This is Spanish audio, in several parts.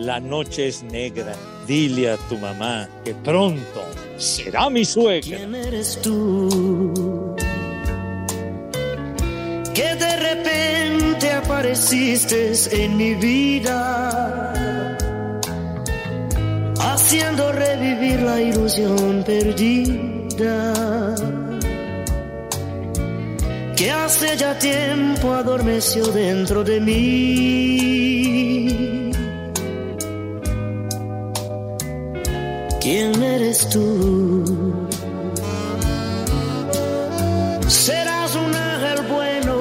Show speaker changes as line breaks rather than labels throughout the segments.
la noche es negra. Dile a tu mamá que pronto será mi suegra.
¿Quién eres tú? Que de repente apareciste en mi vida, haciendo revivir la ilusión perdida. Que hace ya tiempo adormeció dentro de mí. ¿Quién eres tú? ¿Serás un ángel bueno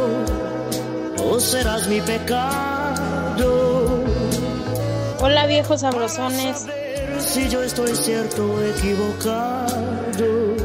o serás mi pecado?
Hola viejos sabrosones.
Si yo estoy cierto o equivocado.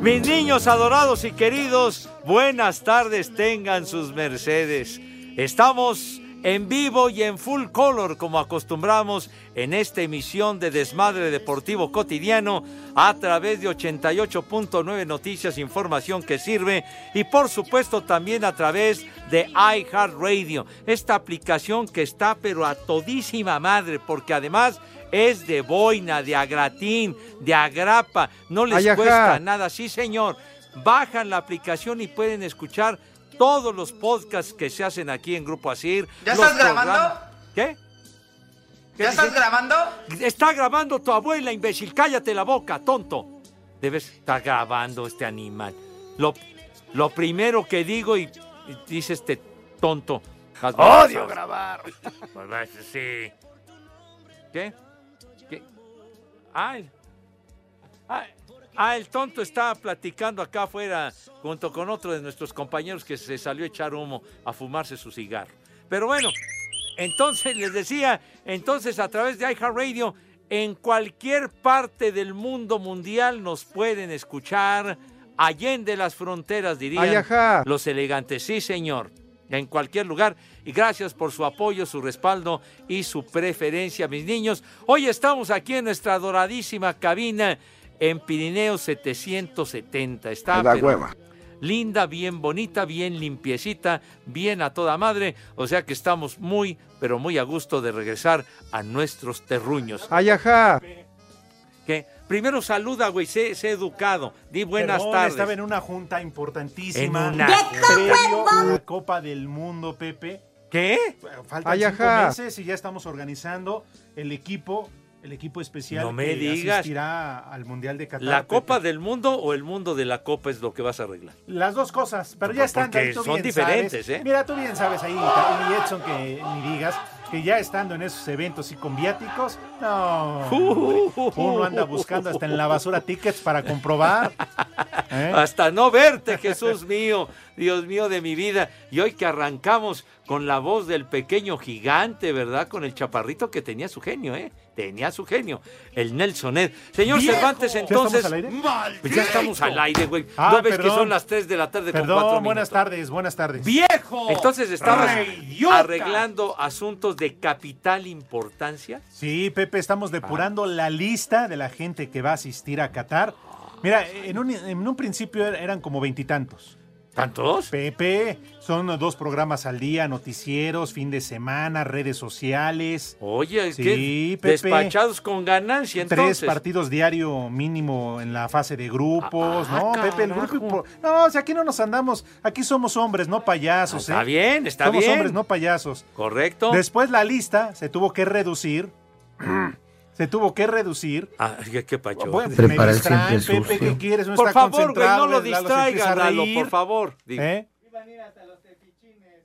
Mis niños adorados y queridos, buenas tardes tengan sus mercedes. Estamos en vivo y en full color como acostumbramos en esta emisión de Desmadre Deportivo Cotidiano a través de 88.9 Noticias, información que sirve y por supuesto también a través de iHeartRadio, esta aplicación que está pero a todísima madre porque además es de boina, de agratín, de agrapa, no les cuesta nada, sí señor. Bajan la aplicación y pueden escuchar todos los podcasts que se hacen aquí en Grupo Asir.
¿Ya estás grabando?
¿Qué? ¿Qué
¿Ya estás
dice?
grabando?
Está grabando tu abuela, imbécil. Cállate la boca, tonto. Debes estar grabando este animal. Lo, lo primero que digo y, y dice este tonto.
Odio grabar.
Pues, sí. ¿Qué? ¿Qué? Ah, el, ah, el tonto está platicando acá afuera junto con otro de nuestros compañeros que se salió a echar humo a fumarse su cigarro. Pero bueno, entonces les decía, entonces a través de iHeartRadio, en cualquier parte del mundo mundial nos pueden escuchar, allende las fronteras, dirían los elegantes. Sí, señor, en cualquier lugar. Y gracias por su apoyo, su respaldo y su preferencia, mis niños. Hoy estamos aquí en nuestra adoradísima cabina en Pirineo 770. Está pero
hueva.
linda, bien bonita, bien limpiecita, bien a toda madre. O sea que estamos muy, pero muy a gusto de regresar a nuestros terruños.
Ay, ajá.
Que primero saluda, güey, sé, sé educado. Di buenas
Perdón,
tardes.
Estaba en una junta importantísima.
En una
Previo la Copa del Mundo, Pepe.
¿Qué?
Faltan
Ay,
cinco meses y ya estamos organizando el equipo, el equipo especial
No me
que
digas.
asistirá al Mundial de Qatar.
¿La
Pepe.
Copa del Mundo o el mundo de la Copa es lo que vas a arreglar?
Las dos cosas, pero
No,
ya están.
porque
tú
son
bien
diferentes,
sabes.
¿eh?
Mira, tú bien sabes ahí, y Edson, que ni digas, que ya estando en esos eventos y con viáticos, no. Uno anda buscando hasta en la basura tickets para comprobar. ¿eh?
Hasta no verte, Jesús mío, Dios mío de mi vida. Y hoy que arrancamos con la voz del pequeño gigante, ¿verdad? Con el chaparrito que tenía su genio, ¿eh? Tenía su genio, el Nelsonet. Señor
¡Viejo!
Cervantes,
¿Ya
entonces...
estamos al aire?
Pues ya estamos al aire, güey.
Ah,
¿No ves que son las 3 de la tarde con
Perdón, buenas
minutos?
tardes, buenas tardes.
¡Viejo! Entonces estabas arreglando asuntos de capital importancia.
Sí, Pepe, estamos depurando
Ah.
la lista de la gente que va a asistir a Qatar. Mira, en un, en un principio er- eran como veintitantos.
¿Tantos?
Pepe, son dos programas al día, noticieros, fin de semana, redes sociales.
Oye,
Sí,
¿qué?
Pepe.
Despachados con ganancia, entonces.
Tres partidos diario mínimo en la fase de grupos,
Ah,
¿no? Pepe, el grupo. No, o sea, aquí no nos andamos. Aquí somos hombres, no payasos,
Está
¿eh?
bien, está
somos
bien.
hombres, no payasos.
Correcto.
Después la lista se tuvo que reducir. se tuvo que reducir.
Ah, ¿qué, qué pacho?
Bueno, me
Prepara el
distraen, Pepe. ¿qué quieres? Uno
por
está
favor, güey, no lo
Lalo se
distraigan,
empieza a
Lalo,
reír.
por favor. Digo,
¿Eh?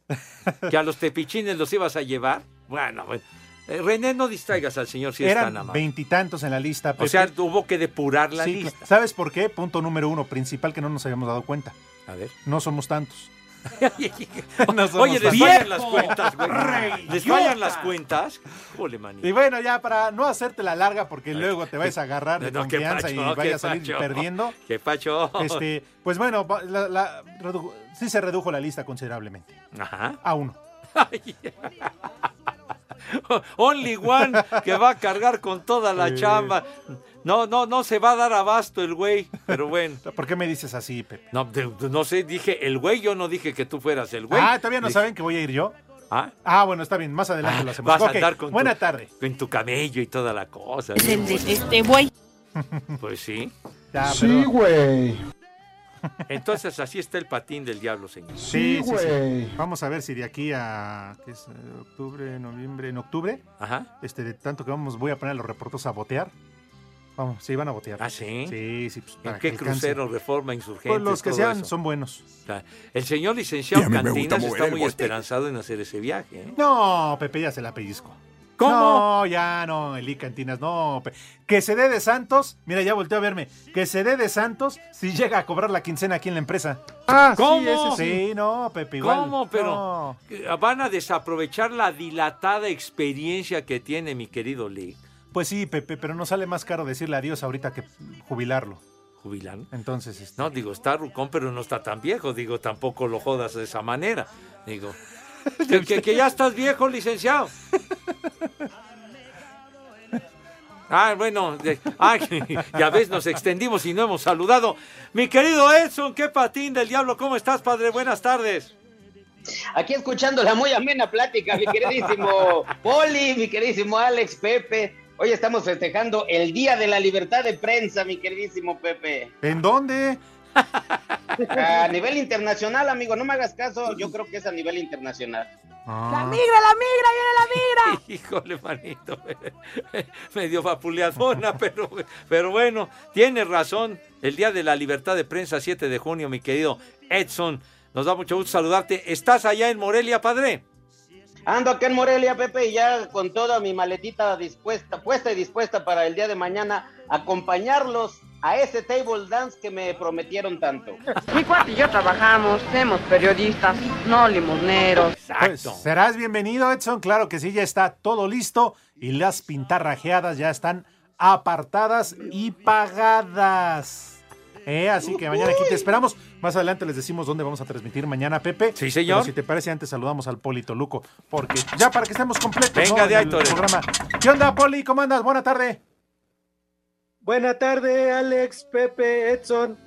Que a los tepichines los ibas a llevar. Bueno, bueno. Eh, René, no distraigas al señor si es tan
Eran
amable.
veintitantos en la lista, Pepe.
O sea, hubo que depurar la
Sí,
lista.
¿Sabes por qué? Punto número uno, principal que no nos habíamos dado cuenta.
A ver.
No somos tantos. No somos
Oye, les fallan las cuentas, güey. Les fallan las cuentas. Ole, manito.
Y bueno, ya para no hacerte la larga, porque luego te vais a agarrar de
No,
confianza
pacho,
y vayas a salir
pacho.
perdiendo.
Qué pacho.
Este, pues bueno, la- la- sí se redujo la lista considerablemente.
Ajá.
A uno.
Only one que va a cargar con toda la
Sí.
chamba. No, no, no se va a dar abasto el güey, pero bueno.
¿Por qué me dices así, Pepe?
No, de- de- no sé, dije el güey, yo no dije que tú fueras el güey.
ah, todavía no
Dije-
saben que voy a ir yo.
Ah,
Ah, bueno, está bien, más adelante
ah,
lo hacemos.
vas a andar con
Buena
tu,
tarde.
con tu camello y toda la cosa.
Es el de este güey.
Pues sí.
Ya,
Sí, güey.
Entonces así está el patín del diablo, señor.
Sí, sí, sí.
güey.
Vamos a ver si de aquí a ¿qué es? Eh, octubre, noviembre, en octubre,
Ajá.
este, de tanto que vamos, voy a poner a los reporteros a botear. Vamos, sí, van a botear.
¿Ah, sí?
Sí, sí. pues,
¿En qué crucero, reforma, insurgente?
Pues los que sean
eso?
son buenos.
El señor licenciado Cantinas está muy esperanzado en hacer ese viaje. ¿eh?
No, Pepe ya se la pellizco.
¿Cómo?
No, ya no, Eli Cantinas, no. Que se dé de Santos, mira, ya volteó a verme. Que se dé de Santos si llega a cobrar la quincena aquí en la empresa.
Ah,
¿Cómo?
sí, ese sí.
Sí, no, Pepe, igual.
¿Cómo? Pero
No.
van a desaprovechar la dilatada experiencia que tiene mi querido Lee.
Pues sí, Pepe, pero nos sale más caro decirle adiós ahorita que jubilarlo.
Jubilan.
Entonces, este,
No, digo, está rucón, pero no está tan viejo. Digo, tampoco lo jodas de esa manera. Digo, que, que- que ya estás viejo, licenciado. Ah, bueno, de- ah, ya ves, nos extendimos y no hemos saludado. Mi querido Edson, qué patín del diablo, ¿cómo estás, padre? Buenas tardes.
Aquí escuchando la muy amena plática, mi queridísimo Poli, mi queridísimo Alex, Pepe. Hoy estamos festejando el Día de la Libertad de Prensa, mi queridísimo Pepe.
¿En dónde?
A nivel internacional, amigo, no me hagas caso, yo creo que es a nivel internacional.
Ah,
Híjole, manito, medio vapuleadona, pero, pero bueno, tienes razón. El Día de la Libertad de Prensa, 7 de junio, mi querido Edson. Nos da mucho gusto saludarte. ¿Estás allá en Morelia, padre?
Ando acá en Morelia, Pepe, y ya con toda mi maletita dispuesta, puesta y dispuesta para el día de mañana, acompañarlos a ese table dance que me prometieron tanto.
Mi cuate y yo trabajamos, somos periodistas, no limosneros.
Pues serás bienvenido, Edson. Claro que sí, ya está todo listo y las pintarrajeadas ya están apartadas y pagadas. Eh, así que mañana aquí te esperamos. Más adelante les decimos dónde vamos a transmitir mañana, Pepe.
Sí, señor.
Pero si te parece, antes saludamos al Polito Luco, porque ya para que estemos completos.
Venga
¿no?
de ahí,
el
Torres.
programa. ¿Qué onda, Poli? ¿Cómo andas? Buena tarde.
Buena tarde, Alex, Pepe, Edson.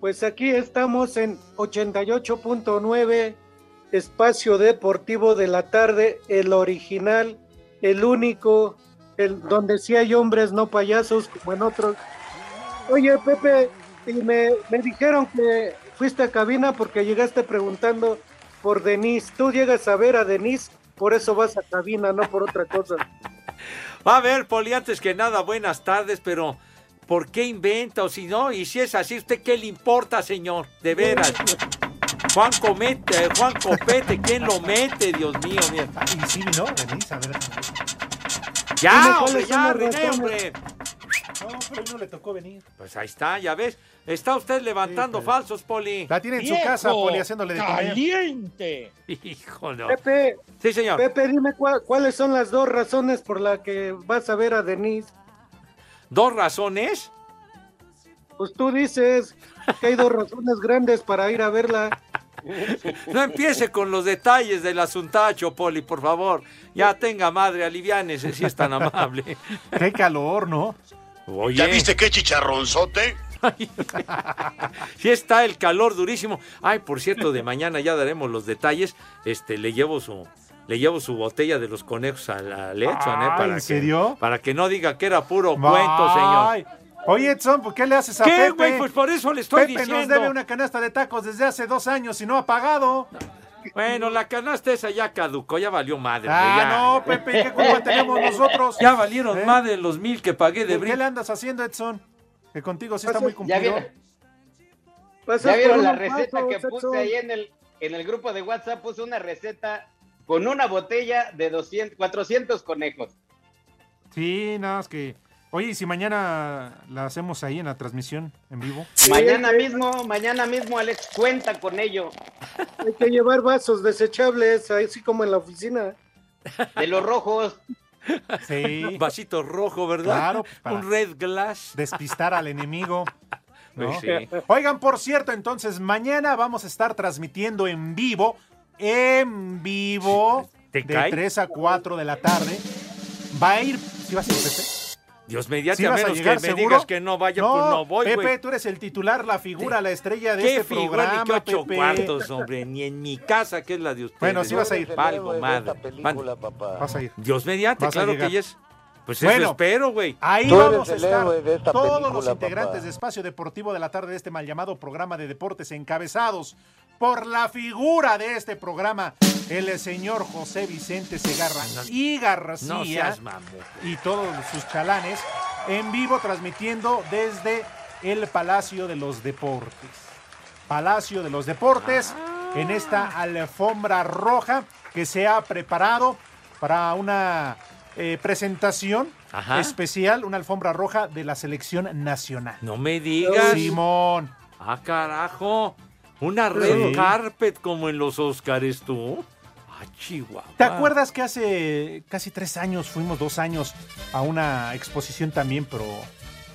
Pues aquí estamos en 88.9, espacio deportivo de la tarde, el original, el único, el donde sí hay hombres, no payasos, como en otros. Oye, Pepe, y me, me dijeron que fuiste a cabina porque llegaste preguntando por Denise. Tú llegas a ver a Denise, por eso vas a cabina, no por otra cosa.
A ver, Poli, antes que nada, buenas tardes, pero ¿por qué inventa? O si no, y si es así, ¿usted qué le importa, señor? De veras. Juan Comete, Juan Copete, ¿quién lo mete? Dios mío, mira.
Y sí, ¿no? Denise, a ver.
Ya, hombre, ya, René, hombre.
No, pero no le tocó venir.
Pues ahí está, ya ves. Está usted levantando
Sí, pero-
falsos, Poli.
La tiene en su casa, Poli, haciéndole de.
¡Caliente!
Hijo, no.
Pepe,
Sí, señor.
Pepe, dime cuáles son las dos razones por las que vas a ver a Denise.
¿Dos razones?
Pues tú dices que hay dos razones grandes para ir a verla.
No empiece con los detalles del asuntacho, Poli, por favor. Ya tenga madre, aliviánese si es tan amable.
Qué calor, ¿no?
Oye,
¿Ya viste qué chicharronzote?
sí está el calor durísimo. Ay, por cierto, de mañana ya daremos los detalles. Este, le llevo su, le llevo su botella de los conejos a la Edson, ¿eh? Para
¿en
que-
serio?
Para que no diga que era puro cuento, señor.
Oye, Edson, ¿por qué le haces a
¿Qué,
Pepe?
güey? Pues por eso le estoy
Pepe
diciendo.
nos debe una canasta de tacos desde hace dos años y no ha pagado.
Bueno, la canasta esa ya caducó, ya valió madre.
Ah,
ya.
no, Pepe, ¿qué culpa tenemos nosotros?
Ya valieron
¿Eh?
más de los mil que pagué de
¿Por qué le andas haciendo, Edson? Que contigo sí está muy
¿Ya
cumplido.
vieron, ya vieron la receta
pasos,
que
Edson.
puse ahí en el, en el grupo de WhatsApp? Puse una receta con una botella de 200, 400 conejos.
Sí, nada más que Oye, ¿y si mañana la hacemos ahí en la transmisión en vivo?
Mañana mismo, mañana mismo, Alex, cuenta con ello.
Hay que llevar vasos desechables, así como en la oficina.
De los rojos.
Sí.
Vasito rojo, ¿verdad?
Claro, para-
Un red glass.
Despistar al enemigo. ¿no?
Pues sí.
Oigan, por cierto, entonces mañana vamos a estar transmitiendo en vivo, en vivo,
¿Te
de
cae?
3 a 4 de la tarde. Va a ir, ¿sí vas a ir?
Dios mediante,
¿Sí
a menos
llegar
que me digas que no vaya, pues no voy,
Pepe,
güey.
tú eres el titular, la figura, la estrella de
¿Qué
este
figura
programa,
ni qué ocho
Pepe.
cuartos, hombre? Ni en mi casa, que es la de ustedes.
Bueno, sí vas a ir.
Valgo, madre. Man-
Vas a ir.
Dios mediante,
Vas
claro que yes. Pues
Bueno.
eso espero, güey.
Ahí vamos a estar todos
película,
los integrantes
papá.
de Espacio Deportivo de la tarde de este mal llamado programa de deportes encabezados por la figura de este programa, el señor José Vicente Segarra y García y todos sus chalanes en vivo transmitiendo desde el Palacio de los Deportes. Palacio de los Deportes en esta alfombra roja que se ha preparado para una eh, presentación
Ajá.
especial, una alfombra roja de la selección nacional.
No me digas.
Simón.
Ah, carajo. Una red
Sí.
carpet como en los Óscares, tú. Ah, Chihuahua.
¿Te acuerdas que hace casi tres años, fuimos dos años a una exposición también, pero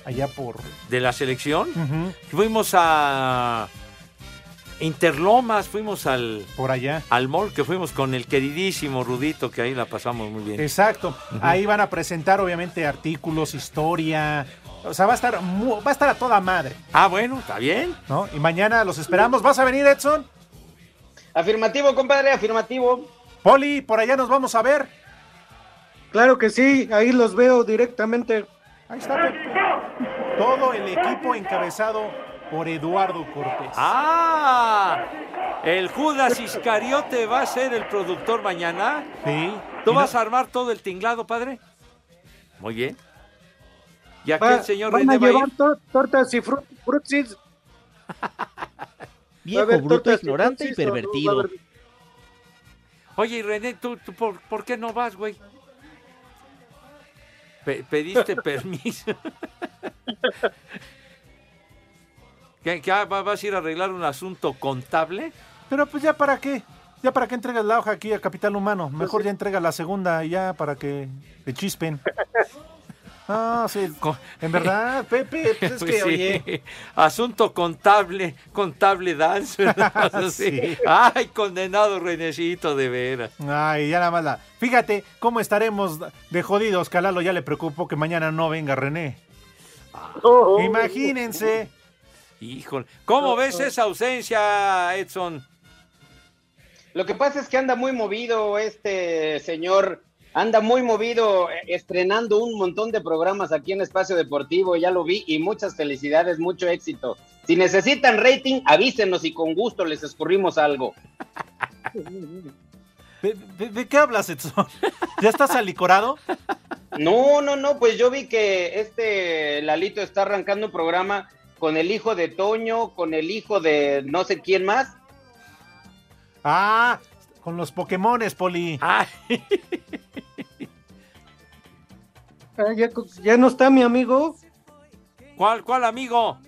allá por...
De la selección. Fuimos a Interlomas, fuimos al,
por allá.
al mall que fuimos con el queridísimo Rudito, que ahí la pasamos muy bien.
Exacto. Ahí van a presentar obviamente artículos, historia. O sea, va a estar mu- va a estar a toda madre,
Ah, bueno, está bien.
¿no? Y mañana los esperamos. ¿Vas a venir, Edson?
Afirmativo, compadre, afirmativo.
Poli, por allá nos vamos a ver.
Claro que sí, ahí los veo directamente.
Ahí está Pepe. Todo el equipo encabezado por Eduardo Cortés.
Ah, el Judas Iscariote va a ser el productor mañana.
Sí.
¿Tú
Y no-
vas a armar todo el tinglado, padre? Muy bien. ¿Y aquí
Va-
el señor
van
René a
llevar tortas y fru- frutsis.
Viejo, bruto, ignorante y
frutsis, ¿o no?
pervertido.
Haber-
Oye, y René, ¿tú, tú por, por qué no vas, güey? Pe- ¿Pediste permiso? ¿Qué, qué, ah, va- ¿Vas a ir a arreglar un asunto contable?
Pero pues ya para qué. Ya para qué entregas la hoja aquí a Capital Humano. Mejor ya entrega la segunda y ya para que le chispen. Ah, sí. En verdad, Pepe, pues es
Pues
que,
sí,
oye.
Asunto contable, contable dance.
Sí.
Ay, condenado Renecito, de veras.
Ay, ya nada más la. Fíjate cómo estaremos de jodidos. que a Lalo ya le preocupó que mañana no venga René.
Oh,
Imagínense.
Híjole. ¿Cómo ves esa ausencia, Edson?
Lo que pasa es que anda muy movido este señor, anda muy movido eh, estrenando un montón de programas aquí en Espacio Deportivo, ya lo vi y muchas felicidades, mucho éxito. Si necesitan rating, avísenos y con gusto les escurrimos algo.
¿De, de- de qué hablas, Edson? ¿Ya estás alicorado?
No, no, no, pues yo vi que este Lalito está arrancando un programa con el hijo de Toño, con el hijo de no sé quién más.
Ah, con los Pokémones, Poli.
Ah, ya, no está mi amigo,
¿Cuál, cuál amigo?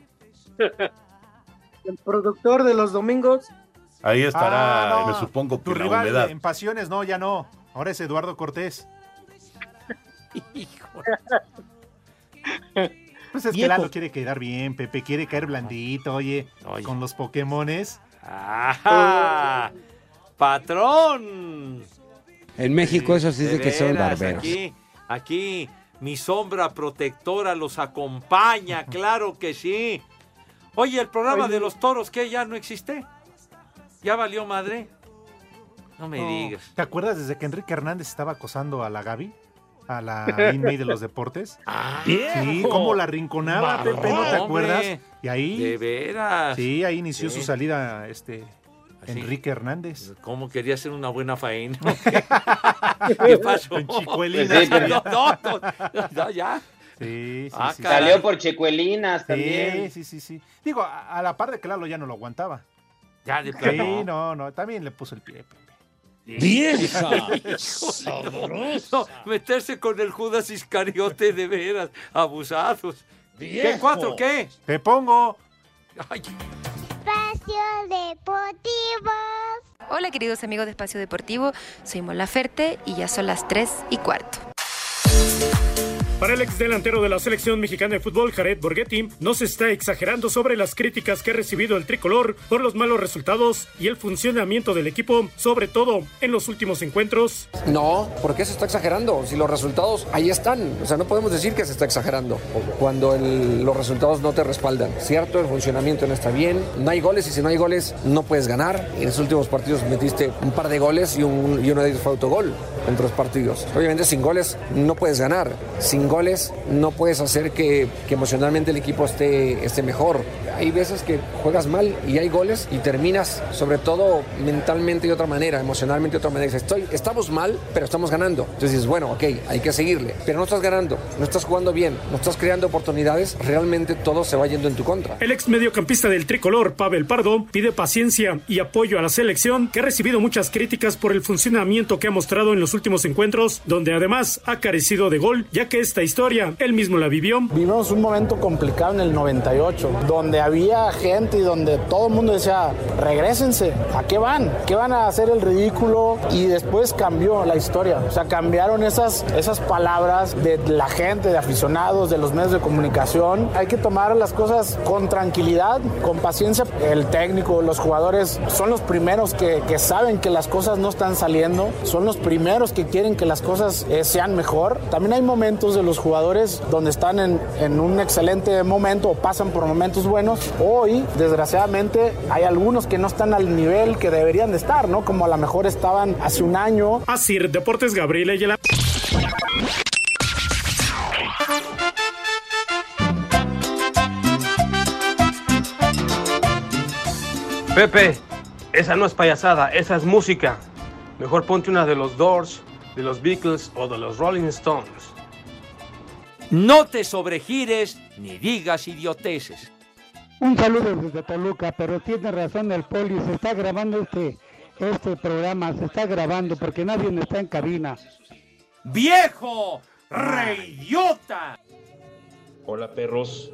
el productor de los domingos.
Ahí estará,
Ah, no.
me supongo
Tu
que la
rival
humedad.
en pasiones, no, ya no. Ahora es Eduardo Cortés. Pues es que. Lalo quiere quedar bien, Pepe quiere caer blandito, oye,
Oye.
con los Pokémones.
¡Ajá! ¡Patrón!
En México eso sí es de que son barberos.
Aquí, aquí, mi sombra protectora los acompaña, claro que sí. Oye, el programa
Oye.
de los toros, ¿qué? ¿Ya no existe? ¿Ya valió madre? No me
No.
digas.
¿Te acuerdas desde que Enrique Hernández estaba acosando a la Gaby? A la Lin May de los deportes.
Ah,
Sí, cómo la rinconaba, Pepe, ¿no te acuerdas? Y ahí,
De veras.
sí, ahí inició su salida este Enrique Hernández.
¿Cómo quería hacer una buena faena? ¿Qué pasó?
En Chicuelinas.
Sí, pero-
No, no, no, no, ya.
Sí, sí,
Ah,
sí.
caray.
Salió por Checuelinas
Sí,
también.
sí, sí, sí. Digo, a, a la par de que Lalo ya no lo aguantaba.
Ya de
Sí,
plano.
no, no, también le puso el pie.
¡Vieja! No, meterse con el Judas Iscariote de veras, abusados. ¿Qué cuatro qué?
Te pongo.
Espacio Deportivo.
Hola queridos amigos de Espacio Deportivo, soy Mola Ferte y ya son las 3 y cuarto.
Para el ex delantero de la selección mexicana de fútbol, Jared Borghetti, no se está exagerando sobre las críticas que ha recibido el tricolor por los malos resultados y el funcionamiento del equipo, sobre todo en los últimos encuentros.
No, ¿por qué se está exagerando? Si los resultados ahí están. O sea, no podemos decir que se está exagerando cuando el- los resultados no te respaldan. Cierto, el funcionamiento no está bien, no hay goles y si no hay goles no puedes ganar. En los últimos partidos metiste un par de goles y, un, y uno de ellos fue autogol en tres partidos. Obviamente sin goles no puedes ganar. Sin goles no puedes hacer que, emocionalmente el equipo esté, esté mejor. Hay veces que juegas mal y hay goles y terminas sobre todo mentalmente de otra manera, emocionalmente de otra manera. Dices, Estoy, estamos mal, pero estamos ganando. Entonces dices, bueno, ok, hay que seguirle. Pero no estás ganando, no estás jugando bien, no estás creando oportunidades, realmente todo se va yendo en tu contra.
El ex mediocampista del tricolor, Pavel Pardo, pide paciencia y apoyo a la selección, que ha recibido muchas críticas por el funcionamiento que ha mostrado en los últimos encuentros, donde además ha carecido de gol, ya que esta historia él mismo la vivió.
Vivimos un momento complicado en el 98, donde había gente y donde todo el mundo decía, regrésense, ¿a qué van? ¿Qué van a hacer el ridículo? Y después cambió la historia, o sea, cambiaron esas, esas palabras de la gente, de aficionados, de los medios de comunicación. Hay que tomar las cosas con tranquilidad, con paciencia. El técnico, los jugadores son los primeros que, que saben que las cosas no están saliendo, son los primeros que quieren que las cosas eh, sean mejor. También hay momentos de los jugadores donde están en, en un excelente momento o pasan por momentos buenos. Hoy, desgraciadamente, hay algunos que no están al nivel que deberían de estar, ¿no? Como a lo mejor estaban hace un año.
Así, Deportes Gabriel Ayala.
Pepe, esa no es payasada, esa es música. Mejor ponte una de los Doors, de los Beatles o de los Rolling Stones.
No te sobregires ni digas idioteces.
Un saludo desde Toluca, pero tiene razón el poli, se está grabando este, este programa, se está grabando porque nadie está en cabina.
¡Viejo! ¡Reidiota!
Hola perros,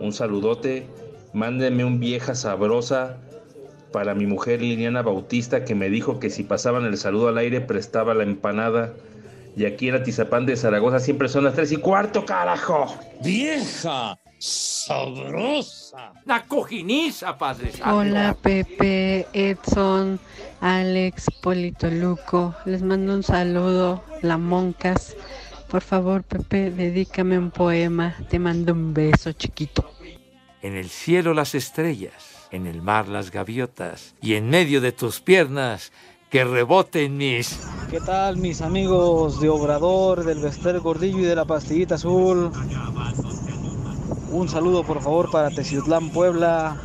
un saludote. Mándenme un vieja sabrosa para mi mujer Liliana Bautista que me dijo que si pasaban el saludo al aire prestaba la empanada. Y aquí en Atizapán de Zaragoza siempre son las tres y cuarto, carajo.
¡Vieja! ¡Sabrosa! ¡La cojiniza, padre! santo!
Hola Pepe, Edson, Alex, Polito Luco. Les mando un saludo, la Moncas. Por favor, Pepe, dedícame un poema. Te mando un beso chiquito.
En el cielo las estrellas, en el mar las gaviotas, y en medio de tus piernas que reboten mis...
¿Qué tal mis amigos de Obrador, del Vester Gordillo y de la Pastillita Azul? Un saludo por favor para Teciutlán, Puebla,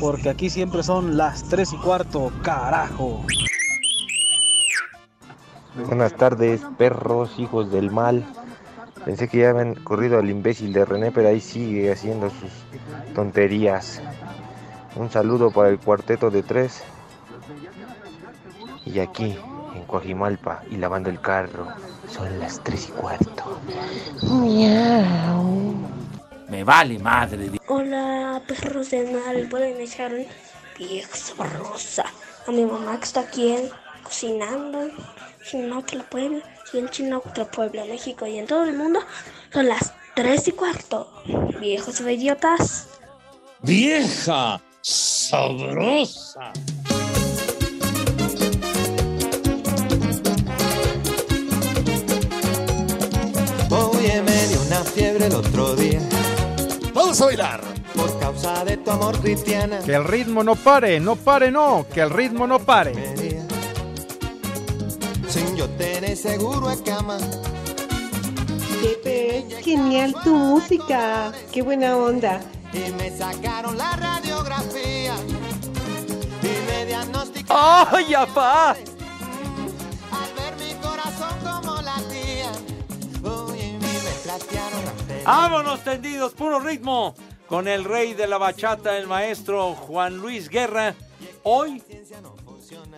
porque aquí siempre son las 3 y cuarto, carajo.
Buenas tardes, perros, hijos del mal. Pensé que ya habían corrido al imbécil de René, pero ahí sigue haciendo sus tonterías. Un saludo para el cuarteto de tres. Y aquí, en Coajimalpa, y lavando el carro, son las tres y cuarto.
Miau.
Me vale madre.
Hola, perros de mar, pueden echar un vieja sabrosa a mi mamá que está aquí en- cocinando. Chinautra Puebla, y en Chinautra Puebla, México y en todo el mundo son las 3 y cuarto. Viejos idiotas.
¡Vieja! ¡Sabrosa!
Una fiebre el otro día.
Vamos a bailar.
Por causa de tu amor cristiana.
Que el ritmo no pare, no pare, no, que el ritmo no pare.
Sin yo tener seguro a cama.
Pepe, genial tu música. Qué buena onda.
Y me sacaron la radiografía. Y me diagnosticaron.
¡Ay, apá! ¡Vámonos tendidos! ¡Puro ritmo! Con el rey de la bachata, el maestro Juan Luis Guerra. Hoy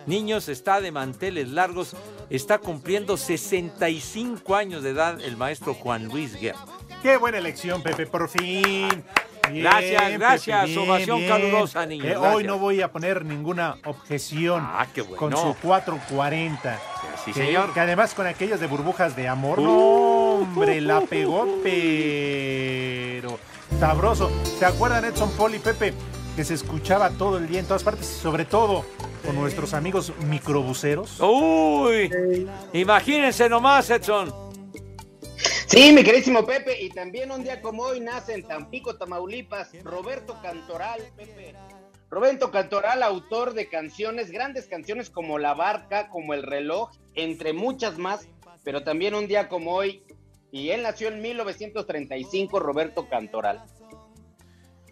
niños, está de manteles largos, está cumpliendo 65 años de edad el maestro Juan Luis Guerra.
Qué buena elección, Pepe, por fin. Bien,
Gracias, gracias,
bien,
ovación
bien.
calurosa, niños,
Eh, hoy no voy a poner ninguna objeción
Ah, qué bueno.
con su 440.
Sí,
que,
señor.
que además con aquellos de burbujas de amor,
Uh.
no, hombre, la pegó, pero sabroso. ¿Se acuerdan Edson y Pepe? Que se escuchaba todo el día en todas partes, sobre todo con nuestros amigos microbuseros.
Uy, imagínense nomás, Edson.
Sí, mi queridísimo Pepe, y también un día como hoy nace en Tampico, Tamaulipas, Roberto Cantoral, Pepe. Roberto Cantoral, autor de canciones, grandes canciones como La Barca, como El Reloj, entre muchas más, pero también un día como hoy, y él nació en 1935, Roberto Cantoral.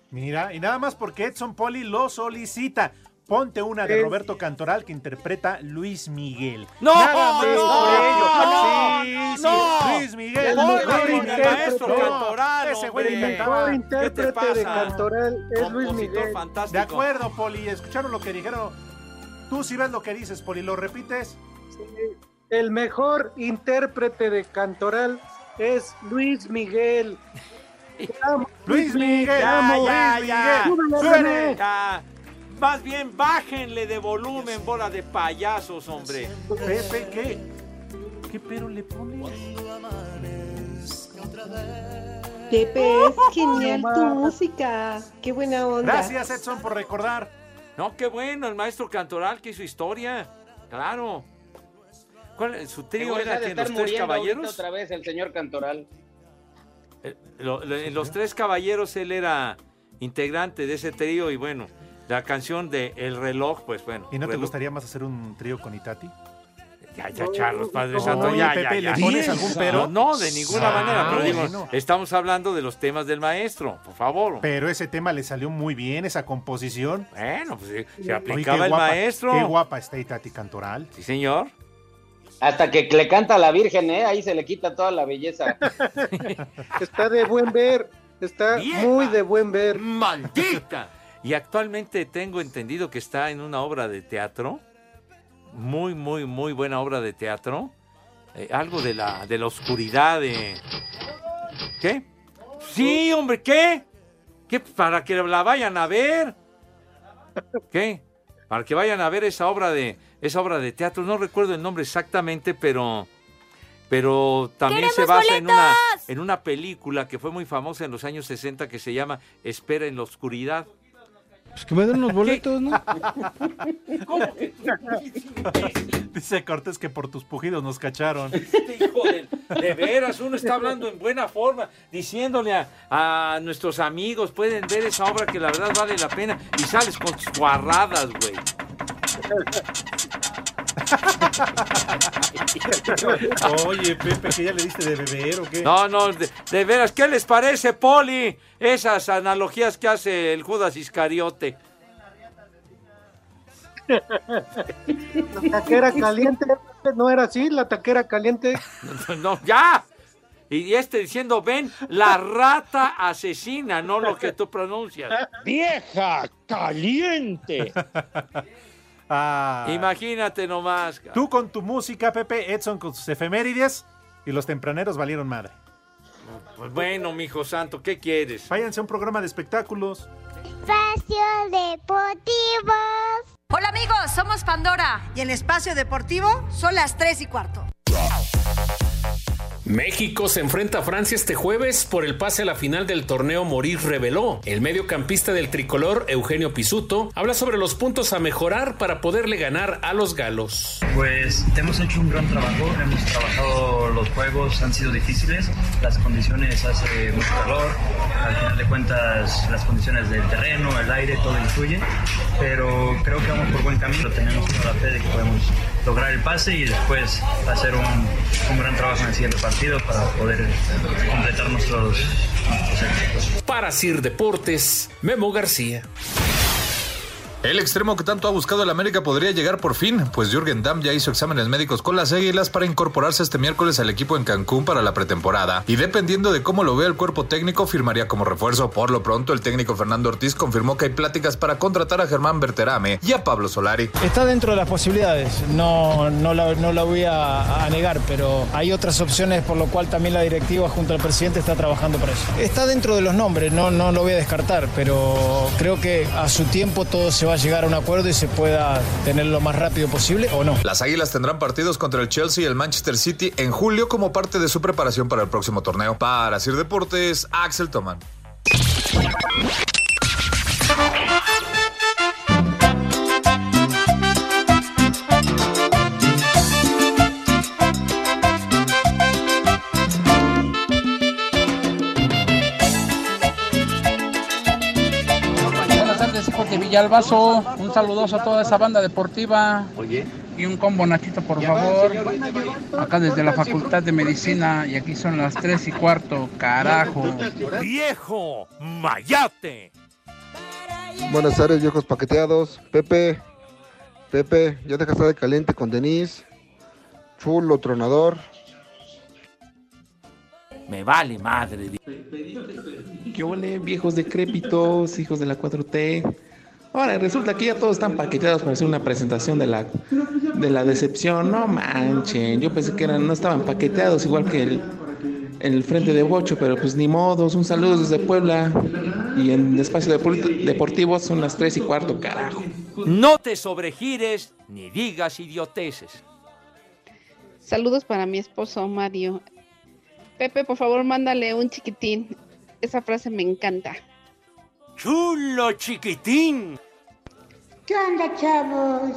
Mira, y nada más porque Edson Poli lo solicita. Ponte una de Roberto Cantoral que interpreta Luis Miguel.
¡No!
Nada más
¡No!
por ello.
¡No!
Sí, sí,
¡No!
Luis Miguel.
El
no, no, no,
intérprete.
maestro
no,
Cantoral,
Ese güey.
El
inventaba.
mejor
¿Qué te
intérprete de? Cantoral es Luis Miguel.
fantástico.
De acuerdo, Poli. Escucharon lo que dijeron. Tú sí ves lo que dices, Poli. ¿Lo repites?
El mejor intérprete de Cantoral es Luis Miguel. Amo,
Luis Miguel.
Ya,
amo.
ya,
Luis
ya.
Miguel.
Súbele,
Súbele.
René.
Ya. Más bien, bájenle de volumen, bola de payasos, hombre.
Pepe, ¿qué? ¿Qué pero le pones?
Pepe, es genial tu música. Qué buena onda.
Gracias, Edson, por recordar.
No, qué bueno, el maestro Cantoral que hizo historia. Claro. ¿Cuál, ¿Su trío era
estar
los tres caballeros?
otra vez el señor Cantoral.
Eh, lo- lo- en los tres caballeros él era integrante de ese trío y bueno, la canción de El reloj, pues bueno.
¿Y no te gustaría más hacer un trío con Itati?
Ya, ya, Charlos, Padre
Oye,
Santo, ya,
Pepe,
ya,
¿le
ya.
pones algún pero?
No, no, de ninguna
Ah,
manera, pero digo,
bueno.
estamos hablando de los temas del maestro, por favor.
Pero ese tema le salió muy bien, esa composición.
Bueno, pues se- se
Oye,
aplicaba el
guapa-
maestro.
Qué guapa está Itati Cantoral.
Sí, señor.
Hasta que le canta a la Virgen, ¿eh? Ahí se le quita toda la belleza.
Está de buen ver. Está
Vieja.
muy de buen ver.
¡Maldita! Y actualmente tengo entendido que está en una obra de teatro. Muy, muy, muy buena obra de teatro. Eh, algo de la, de la oscuridad de... ¿Qué? Sí, hombre, ¿qué? ¿Qué? Para que la vayan a ver. ¿Qué? Para que vayan a ver esa obra de esa obra de teatro. No recuerdo el nombre exactamente, pero pero también se
¡Queremos
basa en una en una película que fue muy famosa en los años 60 que se llama Espera en la oscuridad.
Pues que me den unos boletos, ¿no?
Dice Cortés que por tus pujidos nos cacharon.
Este hijo de, de veras, uno está hablando en buena forma, diciéndole a, a nuestros amigos, pueden ver esa obra que la verdad vale la pena, y sales con tus guarradas, güey.
Oye, Pepe, que ya le diste de beber o qué?
No, no, de, de veras, ¿qué les parece, Poli? Esas analogías que hace el Judas Iscariote.
La taquera caliente. No era así, la taquera caliente.
No, no, ya. Y este diciendo, ven, la rata asesina, no lo que tú pronuncias.
¡Vieja caliente!
Ah.
Imagínate nomás.
Tú con tu música, Pepe, Edson con sus efemérides y los tempraneros valieron madre.
Pues bueno, mijo santo, ¿qué quieres?
Váyanse a un programa de espectáculos.
Espacio Deportivo.
Hola amigos, somos Pandora. Y en Espacio Deportivo son las 3 y cuarto.
México se enfrenta a Francia este jueves por el pase a la final del torneo Morir Reveló. El mediocampista del tricolor, Eugenio Pisuto, habla sobre los puntos a mejorar para poderle ganar a los galos.
Pues hemos hecho un gran trabajo, hemos trabajado los juegos, han sido difíciles, las condiciones hace mucho calor, al final de cuentas las condiciones del terreno, el aire, todo influye, pero creo que vamos por buen camino, tenemos toda la fe de que podemos lograr el pase y después hacer un, un gran trabajo en el siguiente partido para poder completar nuestros, nuestros éxitos.
Para Sir Deportes, Memo García.
El extremo que tanto ha buscado el América podría llegar por fin, pues Jürgen Damm ya hizo exámenes médicos con las Águilas para incorporarse este miércoles al equipo en Cancún para la pretemporada. Y dependiendo de cómo lo vea el cuerpo técnico, firmaría como refuerzo. Por lo pronto, el técnico Fernando Ortiz confirmó que hay pláticas para contratar a Germán Berterame y a Pablo Solari.
Está dentro de las posibilidades, no, no, la, no la voy a, a negar, pero hay otras opciones por lo cual también la directiva junto al presidente está trabajando para eso. Está dentro de los nombres, no, no lo voy a descartar, pero creo que a su tiempo todo se va a llegar a un acuerdo y se pueda tener lo más rápido posible o no.
Las Águilas tendrán partidos contra el Chelsea y el Manchester City en julio como parte de su preparación para el próximo torneo. Para Sir Deportes, Axel Toman.
Villalbazo. Un saludoso a toda esa banda deportiva. Y un combo Nachito, por favor. Acá desde la Facultad de Medicina. Y aquí son las 3 y cuarto. Carajo.
¡Viejo! ¡Mayate!
Buenas tardes, viejos paqueteados. Pepe, Pepe, ya deja estar de caliente con Denise. Chulo, tronador.
Me vale madre.
¿Qué ole, viejos decrépitos, hijos de la 4T? Ahora, resulta que ya todos están paqueteados para hacer una presentación de la, de la decepción. No manchen, yo pensé que eran, no estaban paqueteados igual que el, el frente de Bocho, pero pues ni modos. Un saludo desde Puebla y en Espacio Depor- Deportivo son las 3 y cuarto, carajo.
No te sobregires ni digas idioteces.
Saludos para mi esposo Mario. Pepe, por favor, mándale un chiquitín. Esa frase me encanta.
¡Chulo chiquitín!
¿Qué onda, chavos?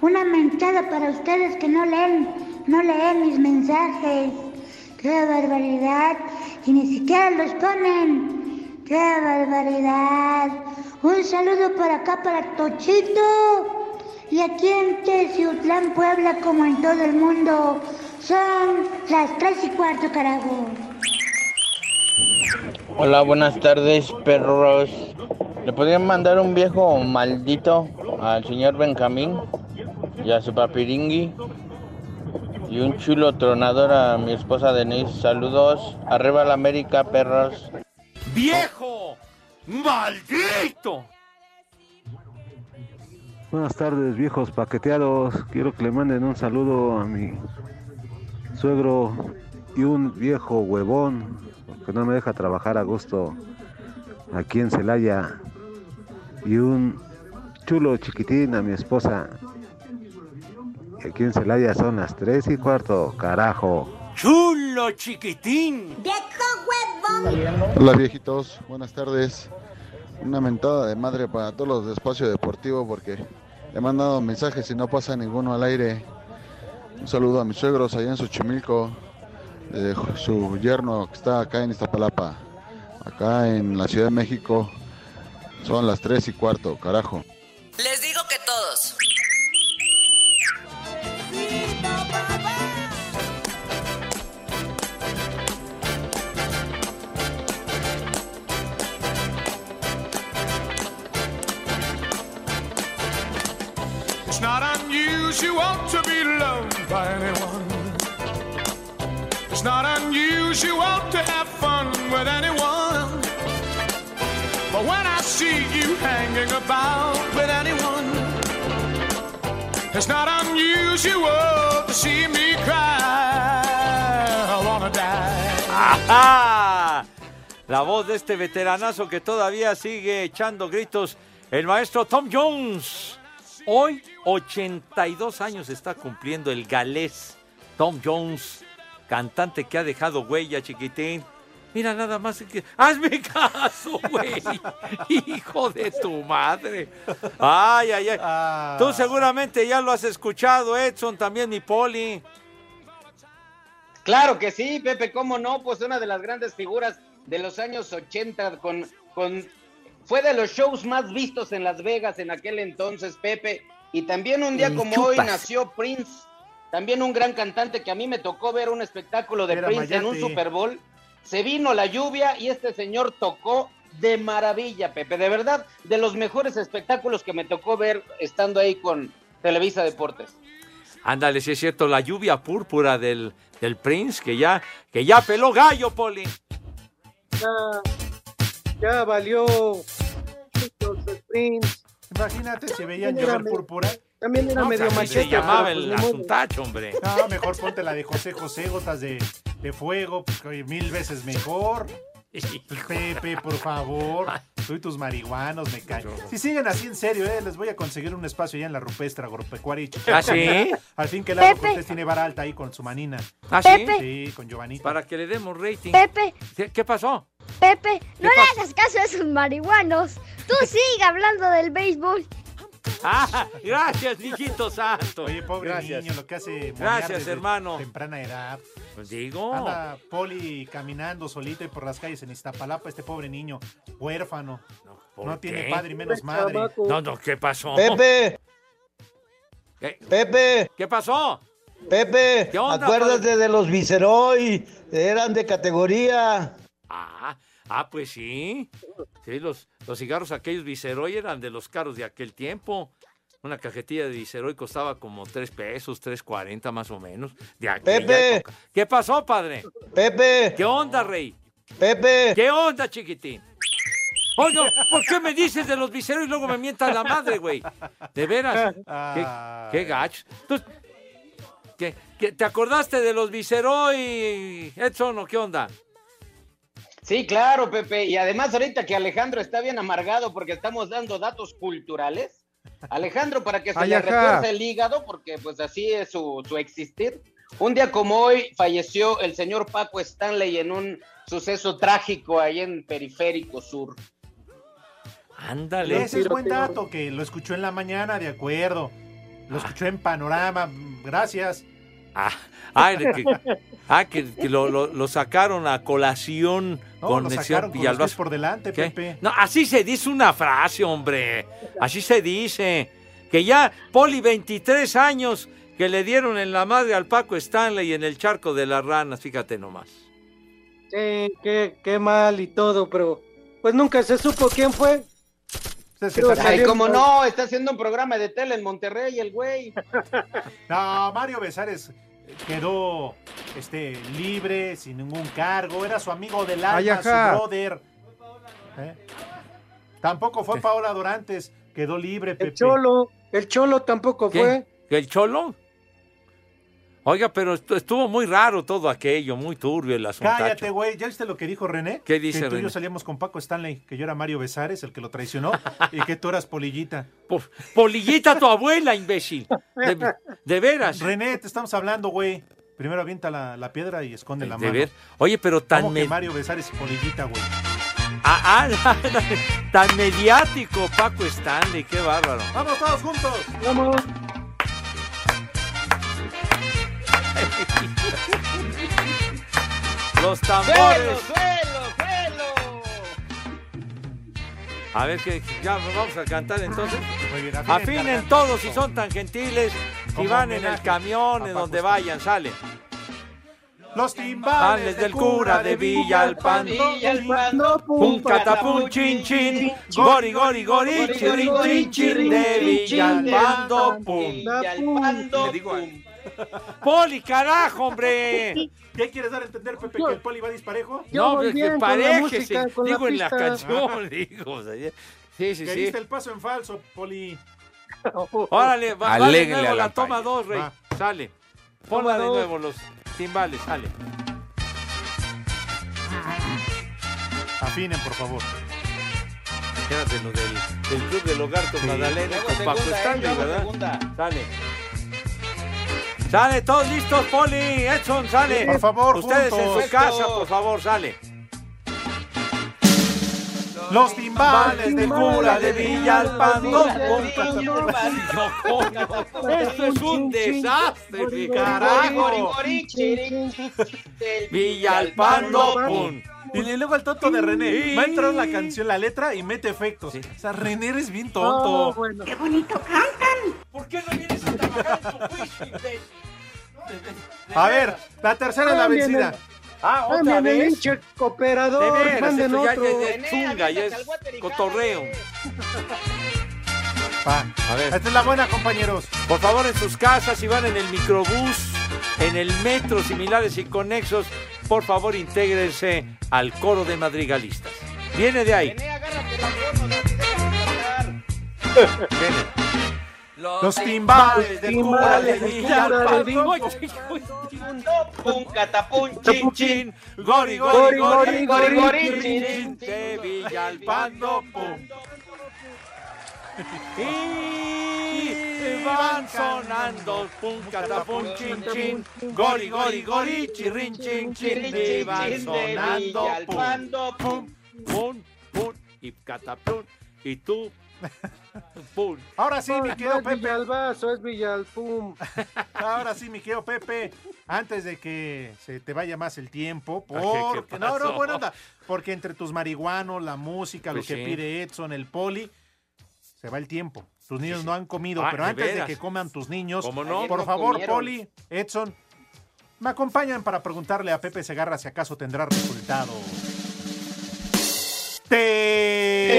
Una mentada para ustedes que no leen, no leen mis mensajes. ¡Qué barbaridad! Y ni siquiera los ponen. ¡Qué barbaridad! Un saludo por acá para Tochito. Y aquí en Teciutlán, Puebla, como en todo el mundo, son las tres y cuarto, carajo.
Hola, buenas tardes, perros. ¿Le podrían mandar un viejo maldito al señor Benjamín y a su papiringui? Y un chulo tronador a mi esposa Denise. Saludos. Arriba la América, perros.
¡Viejo! ¡Maldito!
Buenas tardes, viejos paqueteados. Quiero que le manden un saludo a mi suegro y un viejo huevón que no me deja trabajar a gusto aquí en Celaya. Y un chulo chiquitín a mi esposa. Y aquí en Celaya son las tres y cuarto, carajo.
¡Chulo chiquitín!
Hola viejitos, buenas tardes. Una mentada de madre para todos los de espacio deportivo porque le me han dado mensajes y no pasa ninguno al aire. Un saludo a mis suegros allá en Xochimilco, eh, su yerno que está acá en Iztapalapa, acá en la Ciudad de México. Son las 3 y cuarto, carajo.
Les digo que todos.
It's not unusual to be loved by anyone. It's not unusual to have fun with anyone. Hanging about with anyone, it's not unusual to see me cry.
La voz de este veteranazo que todavía sigue echando gritos, el maestro Tom Jones. Hoy, 82 años está cumpliendo el galés Tom Jones, cantante que ha dejado huella, chiquitín. Mira nada más que... ¡Hazme caso, güey! ¡Hijo de tu madre! ¡Ay, ay, ay! Tú seguramente ya lo has escuchado, Edson, también mi poli.
Claro que sí, Pepe, cómo no, pues una de las grandes figuras de los años 80 con, con fue de los shows más vistos en Las Vegas en aquel entonces, Pepe, y también un día como
Chupas.
hoy nació Prince, también un gran cantante que a mí me tocó ver un espectáculo de
Era
Prince en un. Super Bowl. Se vino la lluvia y este señor tocó de maravilla, Pepe. De verdad, de los mejores espectáculos que me tocó ver estando ahí con Televisa Deportes.
Ándale, si es cierto, la lluvia púrpura del, del Prince, que ya, que ya peló gallo, Poli.
Ya, ya valió los sprints.
Imagínate, se veían llover púrpura.
También era
No,
medio machete.
se llamaba
pero
el
pues modo.
asuntacho, hombre.
No, mejor ponte la de José José, gotas de, de fuego, pues, oye, mil veces mejor. Pepe, por favor. Tú y tus marihuanos me caen. Si siguen así en serio, eh, les voy a conseguir un espacio ya en la rupestre agropecuaria. y
¿Ah, sí?
Al fin que
Pepe.
Cortés tiene vara alta ahí con su manina.
¿Ah, sí?
Pepe.
Sí, con Giovanni.
Para que le demos rating.
Pepe.
¿Qué, qué pasó?
Pepe, no le hagas caso a esos marihuanos. Tú sigue hablando del béisbol.
Ah, gracias, mijito santo.
Oye, pobre
Gracias.
niño, lo que hace
Gracias,
desde
hermano.
temprana edad.
Pues digo.
Anda Poli caminando solito y por las calles en Iztapalapa, este pobre niño, huérfano.
¿por
No tiene padre y menos madre.
No, no, ¿qué pasó?
Pepe.
¿Qué,
Pepe.
¿Qué pasó?
Pepe,
¿Qué onda,
acuérdate de los Viceroy, eran de categoría.
Ah, ah, pues sí. Sí, los, los cigarros aquellos Viceroy eran de los caros de aquel tiempo. Una cajetilla de Viceroy costaba como tres pesos, tres cuarenta más o menos. De
Pepe.
época. ¿Qué pasó, padre?
Pepe.
¿Qué onda, rey?
Pepe.
¿Qué onda, chiquitín? Oye, ¿por qué me dices de los Viceroy y luego me mientas la madre, güey? De veras. ¿Qué, qué gach. Tú- ¿qué- qué- ¿Te acordaste de los Viceroy, Edson, o qué onda?
Sí, claro, Pepe. Y además ahorita que Alejandro está bien amargado porque estamos dando datos culturales. Alejandro, para que se
Ay,
le refuerce el hígado, porque pues así es su, su existir. Un día como hoy falleció el señor Paco Stanley en un suceso trágico ahí en Periférico Sur.
Ándale.
Ese es buen dato, que lo escuchó en la mañana, de acuerdo. Lo escuchó en Panorama, mm, gracias.
Ah, ah, que, ah, que, que lo, lo- lo sacaron a colación
No,
con
lo
el señor
con
Villalbazo.
por delante,
¿Qué?
Pepe.
No, así se dice una frase, hombre. Así se dice. Que ya, Poli, 23 años que le dieron en la madre al Paco Stanley en el charco de las ranas, fíjate nomás.
Sí, qué, qué mal y todo, pero pues nunca se supo quién fue.
Ay, cómo no, está haciendo un programa de tele en Monterrey el güey.
No, Mario Besares quedó este, libre, sin ningún cargo. Era su amigo del alma,
Ay, ajá.
su brother. ¿Eh? Tampoco fue Paola Dorantes, quedó libre, Pepe.
El Cholo, el Cholo tampoco
¿Qué?
fue.
¿Que el cholo? Oiga, pero estu- estuvo muy raro todo aquello, muy turbio el asunto.
Cállate, güey. ¿Ya viste lo que dijo René?
¿Qué dice
que tú y yo salíamos con Paco Stanley, que yo era Mario Besares, el que lo traicionó, y que tú eras Polillita.
Polillita tu abuela, imbécil. De, de veras.
René, te estamos hablando, güey. Primero avienta la, la piedra y esconde la
De
mano.
ver. Oye, pero tan,
¿Cómo que Mario Besares y Polillita, güey?
Ah, ah, tan mediático Paco Stanley, qué bárbaro.
¡Vamos todos juntos!
¡Vamos!
Los tambores.
¡Suelo, suelo,
A ver, que ya vamos a cantar entonces.
Muy bien,
Afinen todos si son tan gentiles. Si van en el camión, en donde vayan, sale.
Los timbales
del cura de Villalpando.
Villalpando.
Un catapum chin chin. Gori gori gori chirin chin chin de Villalpando pum.
Villalpando.
Le digo a- Poli, carajo, hombre.
¿Qué quieres dar a entender, Pepe, que el poli va disparejo?
No,
voy
pues, que
la
Digo en la canción, digo. o sea, Sí, sí,
Que
sí.
diste el paso en falso, poli.
Órale, va, va de
Aléguenle
nuevo
a la
la toma dos, rey.
Va.
Sale. Ponla
Toma
de
dos.
nuevo los timbales, sale.
Afinen, por favor.
Quédate lo del, del Club del Hogar con
Sí.
Magdalena,
Luego
con Paco
eh,
Stanley, ¿verdad?
segunda.
Sale. Sale, todos listos, Poli, Edson, sale.
Por favor,
Ustedes en
juntos.
su casa, por favor, sale.
Los timbales del cura de Villalpando.
Esto es un desastre, carajo. Villalpando.
Y luego el tonto de René. Va a entrar la canción, la letra y mete efectos. O sea, René eres bien tonto.
Bueno.
¡Qué bonito cantan!
¿Por qué no vienes a trabajar en tu?
A ver, la tercera es la vencida.
el-
Ah, otra vez. De
cooperador,
veras,
manden
esto ya,
otro.
ya- ya es chunga, ya es cotorreo.
Va.
A ver.
Esta es la buena, compañeros.
Por favor, en sus casas, si van en el microbús, en el metro, similares y conexos, por favor, intégrense al coro de madrigalistas. Viene de ahí. Viene.
Los timbales
de
timbales
de
cura de
Villalpando.
Pum, catapum, chin, chin.
Gori,
Gori,
gori, gori,
gori, chin,
de Villalpando, pum. Y van sonando, pum, catapum, chin, chin. Gori, gori, gori, chirrin, chin, chin. Y van sonando, pum, pum, pum, pum. Y catapum. Y tú, pum.
Ahora sí, mi querido
es
Pepe.
Villalbazo, es Villalpum.
Ahora sí, mi querido Pepe. Antes de que se te vaya más el tiempo,
Ay, ¿qué- qué
porque no, no,
pasó?
buena onda. Porque entre tus marihuanos, la música,
Pues
lo que
sí.
pide Edson, el poli, se va el tiempo. Tus niños no han comido,
Ah,
pero
¿de
antes de que coman tus niños,
¿Cómo no?
por
No
favor,
comieron.
Poli, Edson, me acompañan para preguntarle a Pepe Segarra si acaso tendrá resultado. Te...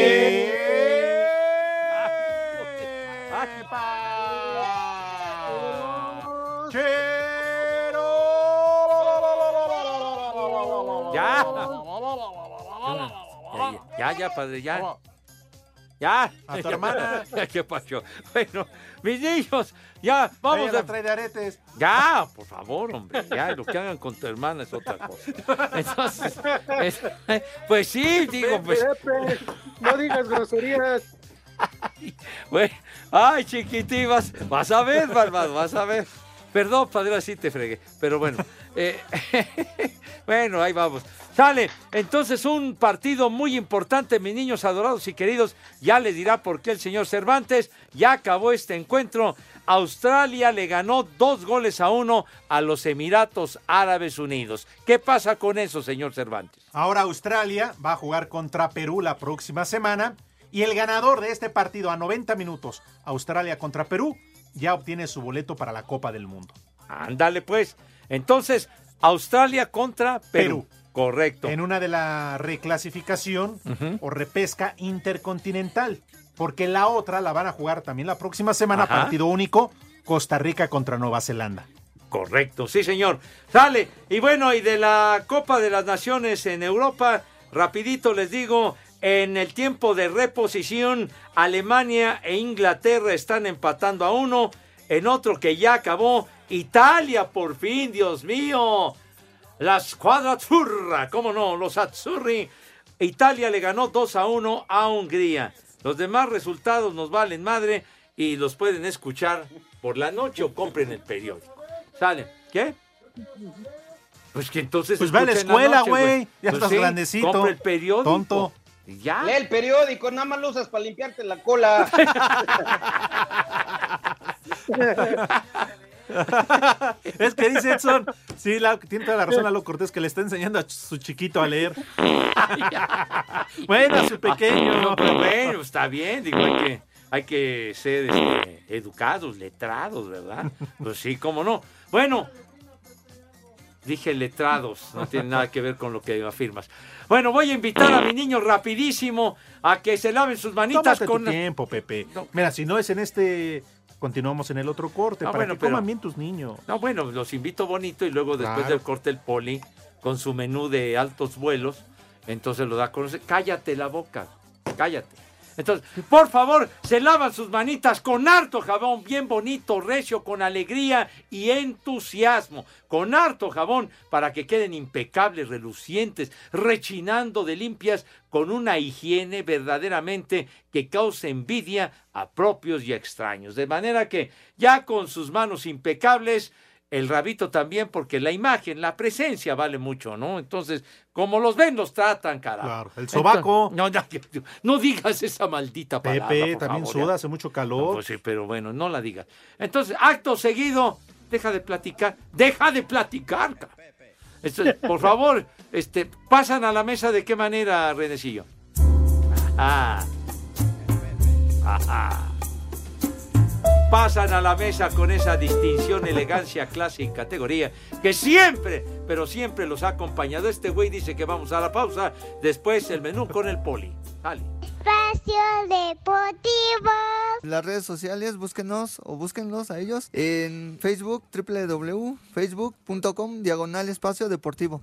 Ya, ya, padre, ya. Ya.
A tu hermana.
¿Qué pasó? Bueno, mis niños, ya, vamos
Ella
a...
trae de aretes.
Ya, por favor, hombre, ya, lo que hagan con tu hermana es otra cosa. Entonces, es- pues sí, digo, pues,
Pepe, no digas groserías.
bueno, ay, chiquitín, vas, a ver, malvado, vas a ver. Perdón, padre, así te fregué, pero bueno, eh, bueno, ahí vamos. Sale, entonces un partido muy importante, mis niños adorados y queridos, ya le dirá por qué el señor Cervantes, ya acabó este encuentro. Australia le ganó dos goles a uno a los Emiratos Árabes Unidos. ¿Qué pasa con eso, señor Cervantes?
Ahora Australia va a jugar contra Perú la próxima semana y el ganador de este partido a 90 minutos, Australia contra Perú, ya obtiene su boleto para la Copa del Mundo.
Ándale pues. Entonces, Australia contra Perú.
Perú.
Correcto.
En una de la reclasificación o repesca intercontinental, porque la otra la van a jugar también la próxima semana,
Ajá.
partido único, Costa Rica contra Nueva Zelanda.
Correcto, sí señor. Sale. Y bueno, y de la Copa de las Naciones en Europa, rapidito les digo, en el tiempo de reposición, Alemania e Inglaterra están empatando a uno. En otro que ya acabó, Italia por fin, Dios mío. La squadra azzurra, cómo no, los azzurri. Italia le ganó 2 a 1 a Hungría. Los demás resultados nos valen madre y los pueden escuchar por la noche o compren el periódico. Sale. ¿Qué? Pues que entonces.
Pues ve a la escuela, güey. Ya
Pues
estás
sí,
grandecito.
Compre el periódico.
Tonto.
Ya.
Lee el periódico, nada más lo usas para limpiarte la cola.
es que dice Edson, sí, la, tiene toda la razón Lalo Cortés que le está enseñando a su chiquito a leer. bueno, a su pequeño.
No, pero bueno, está bien, digo, hay que, hay que ser este, educados, letrados, ¿verdad? Pues sí, cómo no. Bueno, dije letrados, no tiene nada que ver con lo que afirmas. Bueno, voy a invitar a mi niño rapidísimo a que se laven sus manitas
Tómate
con...
tu tiempo, Pepe. Mira, si no es en este, continuamos en el otro corte
Ah,
para
bueno,
que
pero-
coman bien tus niños.
No, bueno, los invito bonito y luego después
Claro.
del corte el poli con su menú de altos vuelos, entonces lo da a conocer. Cállate la boca, cállate. Entonces, por favor, se lavan sus manitas con harto jabón, bien bonito, recio, con alegría y entusiasmo. Con harto jabón para que queden impecables, relucientes, rechinando de limpias, con una higiene verdaderamente que cause envidia a propios y extraños. De manera que ya con sus manos impecables, el rabito también, porque la imagen, la presencia vale mucho, ¿no? Entonces, como los ven, los tratan, carajo.
Claro, el sobaco.
Entonces, no, no, no digas esa maldita palabra.
Pepe,
por
también
favor,
suda,
ya.
hace mucho
No,
calor.
pues sí, pero bueno, no la digas. Entonces, acto seguido, deja de platicar, deja de platicar. ca- Esto es, por favor, este, pasan a la mesa de qué manera, Renecillo. Ah. Ajá. Pasan a la mesa con esa distinción, elegancia, clase y categoría que siempre, pero siempre los ha acompañado. Este güey dice que vamos a la pausa, después el menú con el poli. Dale.
Espacio Deportivo.
Las redes sociales, búsquenos o búsquenlos a ellos en Facebook, www.facebook.com, diagonal espacio deportivo.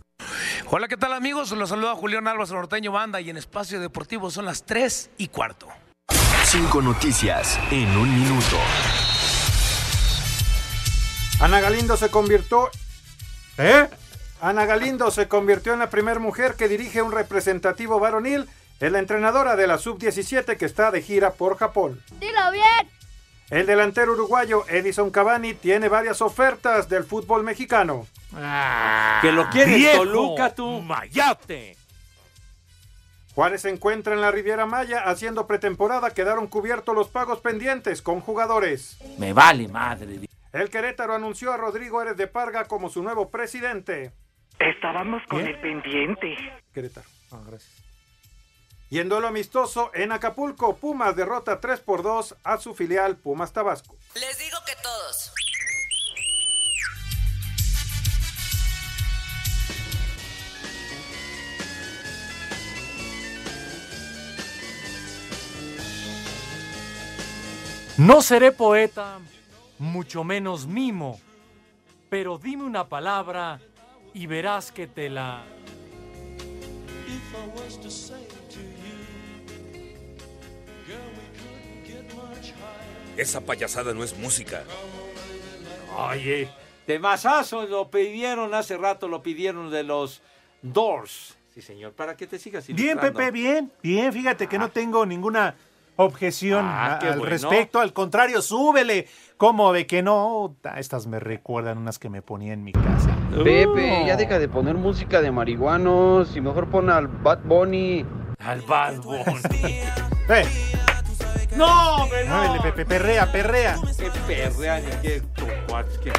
Hola, ¿qué tal amigos? Los saluda Julián Álvarez Norteño Banda y en Espacio Deportivo son las 3 y cuarto.
Cinco noticias en un minuto.
Ana Galindo se convirtió... ¿Eh? Ana Galindo se convirtió en la primera mujer que dirige un representativo varonil es la entrenadora de la sub-17 que está de gira por Japón.
Dilo bien.
El delantero uruguayo Edison Cavani tiene varias ofertas del fútbol mexicano.
que lo quiere Toluca, tú. Mayate.
Juárez se encuentra en la Riviera Maya haciendo pretemporada. Quedaron cubiertos los pagos pendientes con jugadores.
Me vale madre.
El Querétaro anunció a Rodrigo Eres de Parga como su nuevo presidente.
Estábamos con el pendiente.
Querétaro. Ah, gracias. Y en duelo amistoso en Acapulco, Pumas derrota 3 por 2 a su filial Pumas Tabasco.
Les digo que todos.
No seré poeta, mucho menos mimo, pero dime una palabra y verás que te la...
Esa payasada no es música.
Oye, de masazo lo pidieron hace rato, lo pidieron de los Doors. Sí, señor, para que te sigas
Bien. Pepe, bien, bien. Fíjate que no tengo ninguna objeción
Ah,
a- al
bueno.
respecto. Al contrario, súbele. ¿Cómo de que no? Ta, Estas me recuerdan unas que me ponía en mi casa.
Pepe, ya deja de poner música de marihuanos y mejor pon al Bad Bunny.
Al Bad Bunny.
Eh,
No, hombre, no.
Pepe, perrea, perrea.
Qué perrea, ni qué cuates, qué-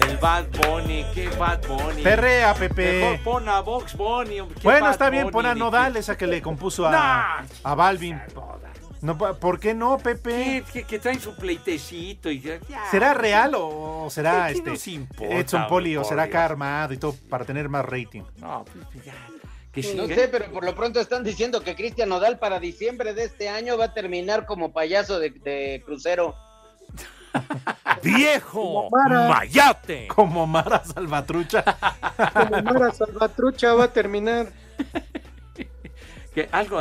El Bad Bunny, qué Bad Bunny.
Perrea, Pepe.
Mejor pon a Box Bunny.
Bueno,
Bad
está bien,
Bunny,
pon a Nodal, esa que le compuso a,
Nah.
a Balvin. No, ¿Por qué no, Pepe?
Que, que traen su pleitecito y ya- ya.
¿Será real o, o será
¿Qué
este
nos importa,
Edson Poli o será acá armado y todo para tener más rating?
No, pues, ya. Que
No sé, pero por lo pronto están diciendo que Cristian Nodal para diciembre de este año va a terminar como payaso de, de crucero.
¡Viejo!
Mara.
¡Mayate!
Como Mara Salvatrucha.
Como Mara Salvatrucha va a terminar.
Que algo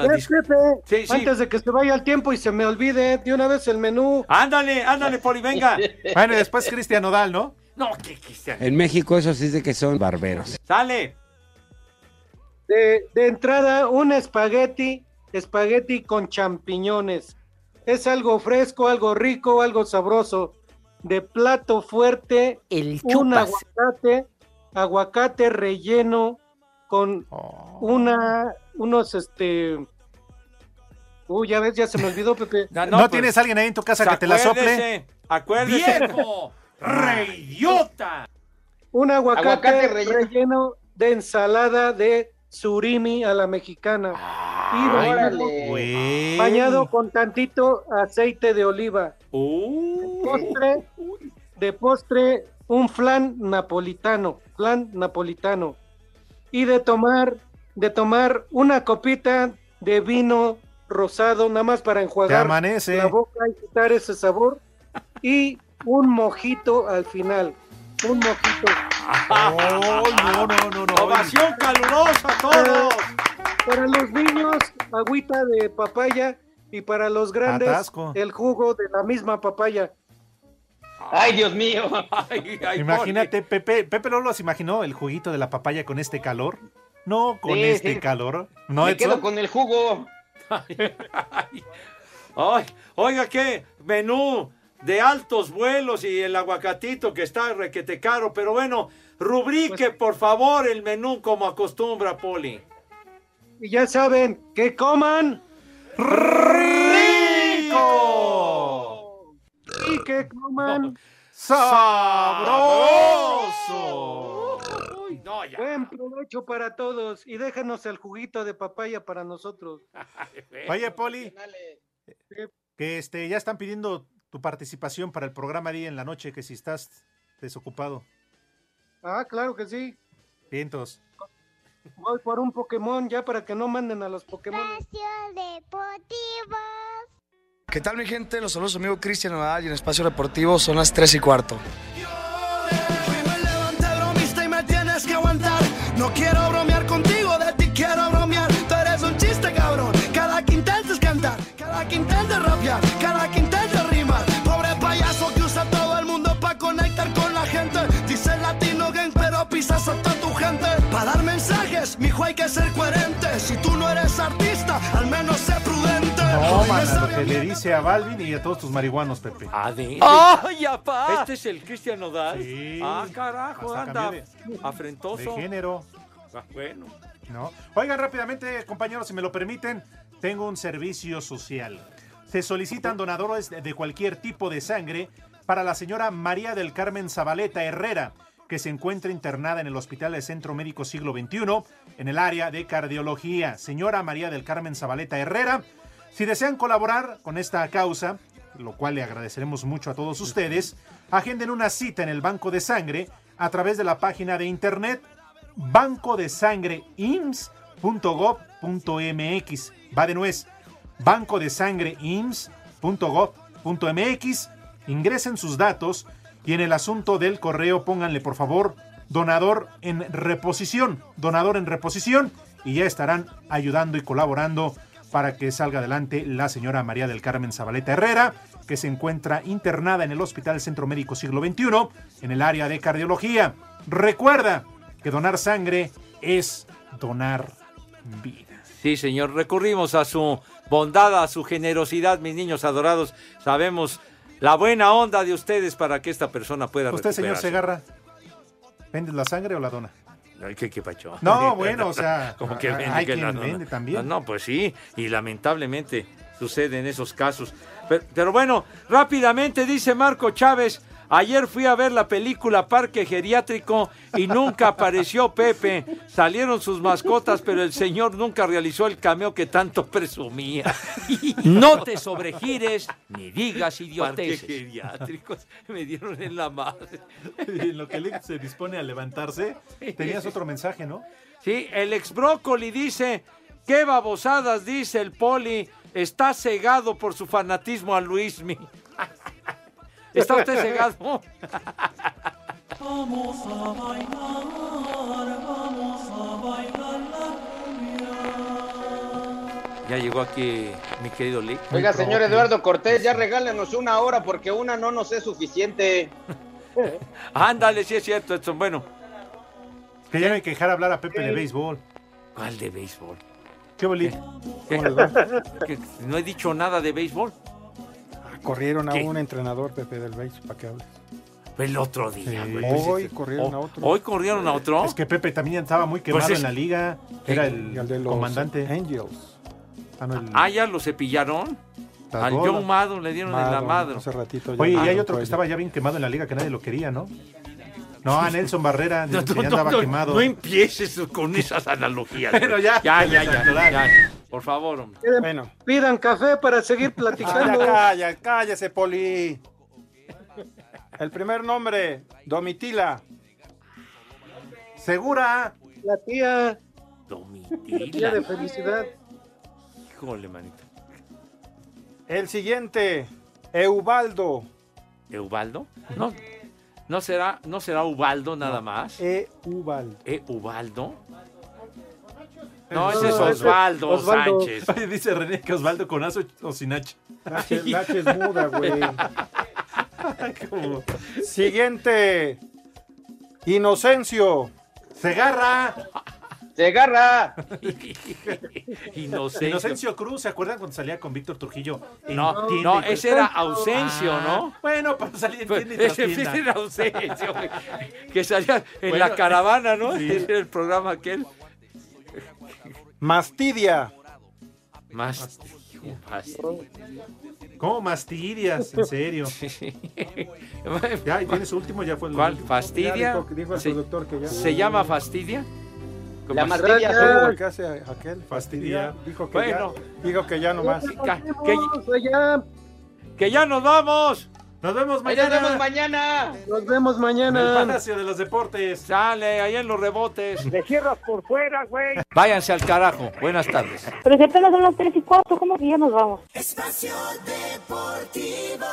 Sí, sí.
antes de que se vaya el tiempo y se me olvide de una vez el menú.
Ándale, ándale, Poli, venga.
Bueno, y después Cristian Nodal, ¿no?
No, que Cristian.
En México eso sí es de que son barberos.
Sale.
De, de entrada, un espagueti, espagueti con champiñones. Es algo fresco, algo rico, algo sabroso. De plato fuerte,
El
un aguacate, aguacate relleno con una, unos, este... Uy, ya ves, ya se me olvidó, Pepe.
Ya
¿No, tienes alguien ahí en tu casa que te la sople?
Acuérdese, acuérdese. ¡Viejo! ¡Reyota!
Un aguacate,
Aguacate
relleno.
relleno.
de ensalada de surimi a la mexicana. y bañado, con tantito aceite de oliva.
Uh.
De postre, de postre, un flan napolitano, flan napolitano. Y de tomar, de tomar una copita de vino rosado, nada más para enjuagar la boca y quitar ese sabor. Y un mojito al final. Un mojito.
Oh, no, no,
Ovación calurosa a todos.
Para los niños, agüita de papaya y para los grandes,
Atasco.
el jugo de la misma papaya.
Ay, Dios mío.
Ay, ay,
Imagínate, Pepe, Pepe Lolo se imaginó el juguito de la papaya con este calor. No con
Sí,
este
sí.
calor. No,
Me
Edson?
quedo con el jugo.
Ay, oiga, qué menú de altos vuelos y el aguacatito que está requete caro. Pero bueno, rubrique
Pues
por favor el menú como acostumbra, Poli.
Y ya saben, que coman
¡Rico!
y que coman
¡Sabroso!
Uy, no, ya.
buen provecho para todos y déjanos el juguito de papaya para nosotros.
Oye, Poli, que este, ya están pidiendo tu participación para el programa día en la noche, que si estás desocupado.
Ah, claro que sí.
Vientos.
Voy por un Pokémon ya para que no manden a los Pokémon.
¿Qué tal mi gente? Los saludos amigo Cristian Nodal y en Espacio Deportivo son las 3 y cuarto.
Te bromista y me tienes que aguantar. No quiero bromear pero pisas a toda tu gente. Para dar mensajes, mijo, hay que ser coherente. Si tú no eres artista, al menos sé prudente.
No, mana, lo que le dice a Balvin y a todos tus marihuanos, Pepe.
¡Ay, apá! Este es el Cristian Nodal.
Sí.
Ah, carajo,
Hasta
anda
de-
afrentoso.
De género.
Ah, bueno.
¿no? Oigan, rápidamente, compañeros, si me lo permiten, tengo un servicio social. Se solicitan donadores de cualquier tipo de sangre para la señora María del Carmen Zabaleta Herrera, que se encuentra internada en el Hospital de Centro Médico Siglo XXI en el área de cardiología. Señora María del Carmen Zabaleta Herrera, si desean colaborar con esta causa, lo cual le agradeceremos mucho a todos ustedes, agenden una cita en el Banco de Sangre a través de la página de internet banco de sangre IMSS.gov.mx. Va de nuez. Banco de sangre IMSS.gov.mx. Ingresen sus datos y en el asunto del correo pónganle por favor donador en reposición. Donador en reposición y ya estarán ayudando y colaborando para que salga adelante la señora María del Carmen Zabaleta Herrera, que se encuentra internada en el Hospital Centro Médico Siglo XXI en el área de cardiología. Recuerda que donar sangre es donar vida.
Sí, señor, recurrimos a su bondad, a su generosidad, mis niños adorados. Sabemos la buena onda de ustedes para que esta persona pueda
¿Usted, señor. Segarra, vende la sangre o la dona?
Ay, ¿Qué, qué pacho?
No, bueno, o sea,
Como que
hay
vende, que
quien
la dona.
vende también.
No, no, pues sí, y lamentablemente sucede en esos casos. Pero, pero bueno, rápidamente dice Marco Chávez, ayer fui a ver la película Parque Geriátrico y nunca apareció Pepe. Salieron sus mascotas, pero el señor nunca realizó el cameo que tanto presumía. No te sobregires ni digas
Parque
idioteces.
geriátricos.
Me dieron en la madre.
en lo que él se dispone a levantarse, tenías otro mensaje, ¿no?
Sí, el ex brócoli dice, qué babosadas dice el poli, está cegado por su fanatismo a Luismi. ¿Está usted cegado?
Vamos a bailar, vamos a bailar
Ya llegó aquí mi querido Lee.
Oiga, señor Eduardo Cortés, ya regálenos una hora porque una no nos es suficiente.
Ándale, sí es cierto, Edson. Bueno,
Que ya no hay que dejar hablar a Pepe de béisbol.
¿cuál de béisbol?
¿Qué.
¿Qué? No he dicho nada de béisbol.
Corrieron a
¿Qué?
un entrenador, Pepe, del béisbol, para que hables.
El otro día,
Sí.
güey.
Hoy corrieron a otro.
Hoy corrieron a otro.
Es que Pepe también estaba muy quemado
Pues es-
en la liga. Era el,
de los
comandante.
Angels.
Ah, no, el-
Ah, ya lo cepillaron.
Las
Al. John Madden le dieron en la
Madden,
madre.
Hace ratito ya
Oye, y hay otro que estaba ya bien quemado en la liga que nadie lo quería, ¿no? No, a Nelson Barrera,
No,
que
no,
andaba
no,
quemado.
no empieces con esas analogías.
Pero ya,
ya,
ya,
ya, ya,
natural.
ya. Por favor, hombre.
Bueno.
Pidan café para seguir
Ah,
platicando.
ya, calla, cállese, Poli. El primer nombre, Domitila.
Segura.
La tía. Tía
Domitila.
de felicidad.
Híjole, manito.
El siguiente, Eubaldo.
¿Eubaldo? No, no será, no será Ubaldo nada más.
Eubaldo.
¿Eh, Ubaldo? No, ese es
No, ese-
Osvaldo,
Osvaldo.
Sánchez.
Oye, dice René que Osvaldo con H o sin H.
H, H es muda, güey.
Como-
Siguiente, Inocencio.
Segarra.
Segarra.
Inocencio.
Inocencio Cruz, ¿se acuerdan cuando salía con Víctor Trujillo?
No, no, ese era Ausencio,
Ah,
¿no?
Bueno, pero salía
Pues,
entiende y
ese era Ausencio, que salía en
Bueno,
la caravana, ¿no?
sí.
Ese era el programa aquel.
Mastidia.
Más.
¿Cómo mastidias? En serio. Ya, y tiene su último, ya fue el
¿Cuál? ¿Fastidia?
Ya dijo- dijo el
¿Se,
productor que ya-
¿Se llama Fastidia?
La
¿Cómo se-
Mastidia
Ya,
Azul.
¿Qué hace aquel?
Fastidia.
Dijo que
Bueno.
ya, dijo que ya nomás.
Ca- que-
Vamos allá.
que ya nos vamos.
Nos vemos mañana.
Nos vemos mañana.
Nos vemos
En el
mañana.
Palacio de los Deportes.
Sale, ahí en los rebotes.
Le cierras por fuera, güey.
Váyanse al carajo. Buenas tardes.
Pero si apenas son las 3 y 4, ¿cómo que ya nos vamos?
Espacio Deportivo.